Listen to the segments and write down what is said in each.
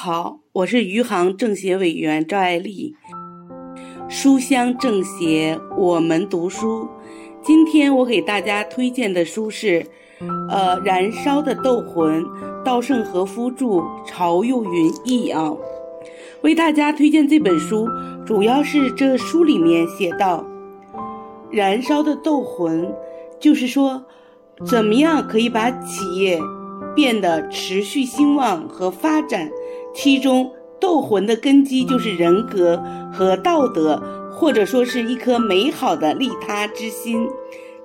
好，我是余杭政协委员赵爱丽。书香政协，我们读书。今天我给大家推荐的书是，呃，《燃烧的斗魂》，稻盛和夫著，曹又云译啊。为大家推荐这本书，主要是这书里面写到，燃烧的斗魂，就是说，怎么样可以把企业变得持续兴旺和发展。其中斗魂的根基就是人格和道德，或者说是一颗美好的利他之心。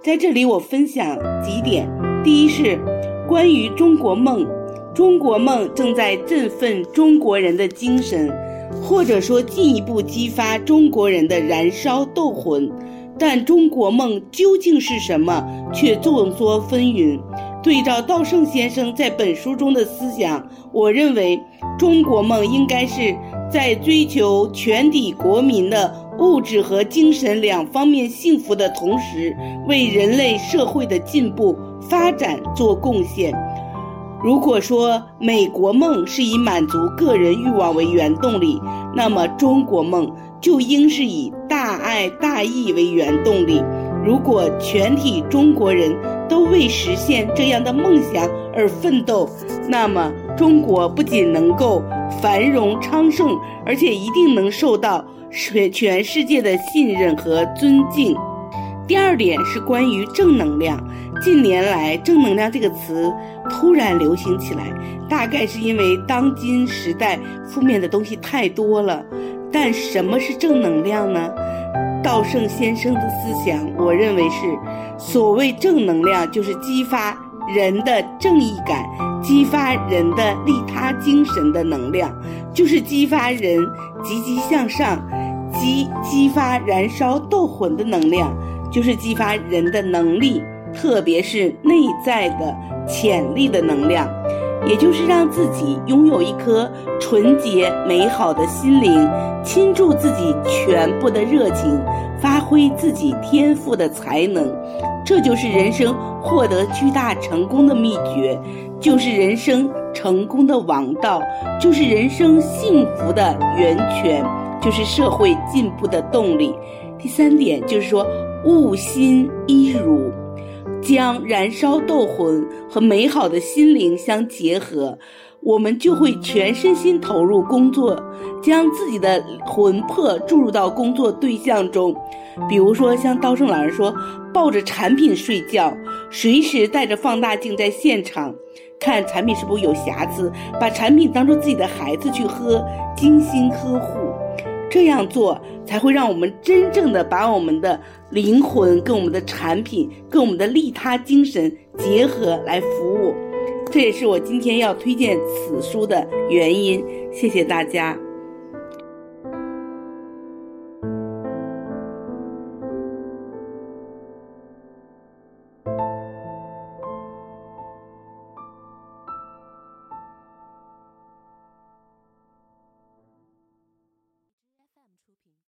在这里，我分享几点：第一是关于中国梦，中国梦正在振奋中国人的精神，或者说进一步激发中国人的燃烧斗魂。但中国梦究竟是什么，却众说纷纭。对照稻盛先生在本书中的思想，我认为中国梦应该是在追求全体国民的物质和精神两方面幸福的同时，为人类社会的进步发展做贡献。如果说美国梦是以满足个人欲望为原动力，那么中国梦就应是以大爱大义为原动力。如果全体中国人都为实现这样的梦想而奋斗，那么中国不仅能够繁荣昌盛，而且一定能受到全全世界的信任和尊敬。第二点是关于正能量。近年来，“正能量”这个词突然流行起来，大概是因为当今时代负面的东西太多了。但什么是正能量呢？稻盛先生的思想，我认为是所谓正能量，就是激发人的正义感，激发人的利他精神的能量，就是激发人积极向上，激激发燃烧斗魂的能量，就是激发人的能力，特别是内在的潜力的能量。也就是让自己拥有一颗纯洁美好的心灵，倾注自己全部的热情，发挥自己天赋的才能，这就是人生获得巨大成功的秘诀，就是人生成功的王道，就是人生幸福的源泉，就是社会进步的动力。第三点就是说，物心一如。将燃烧斗魂和美好的心灵相结合，我们就会全身心投入工作，将自己的魂魄注入到工作对象中。比如说，像稻盛老师说，抱着产品睡觉，随时带着放大镜在现场看产品是否有瑕疵，把产品当做自己的孩子去喝，精心呵护。这样做才会让我们真正的把我们的灵魂跟我们的产品、跟我们的利他精神结合来服务。这也是我今天要推荐此书的原因。谢谢大家。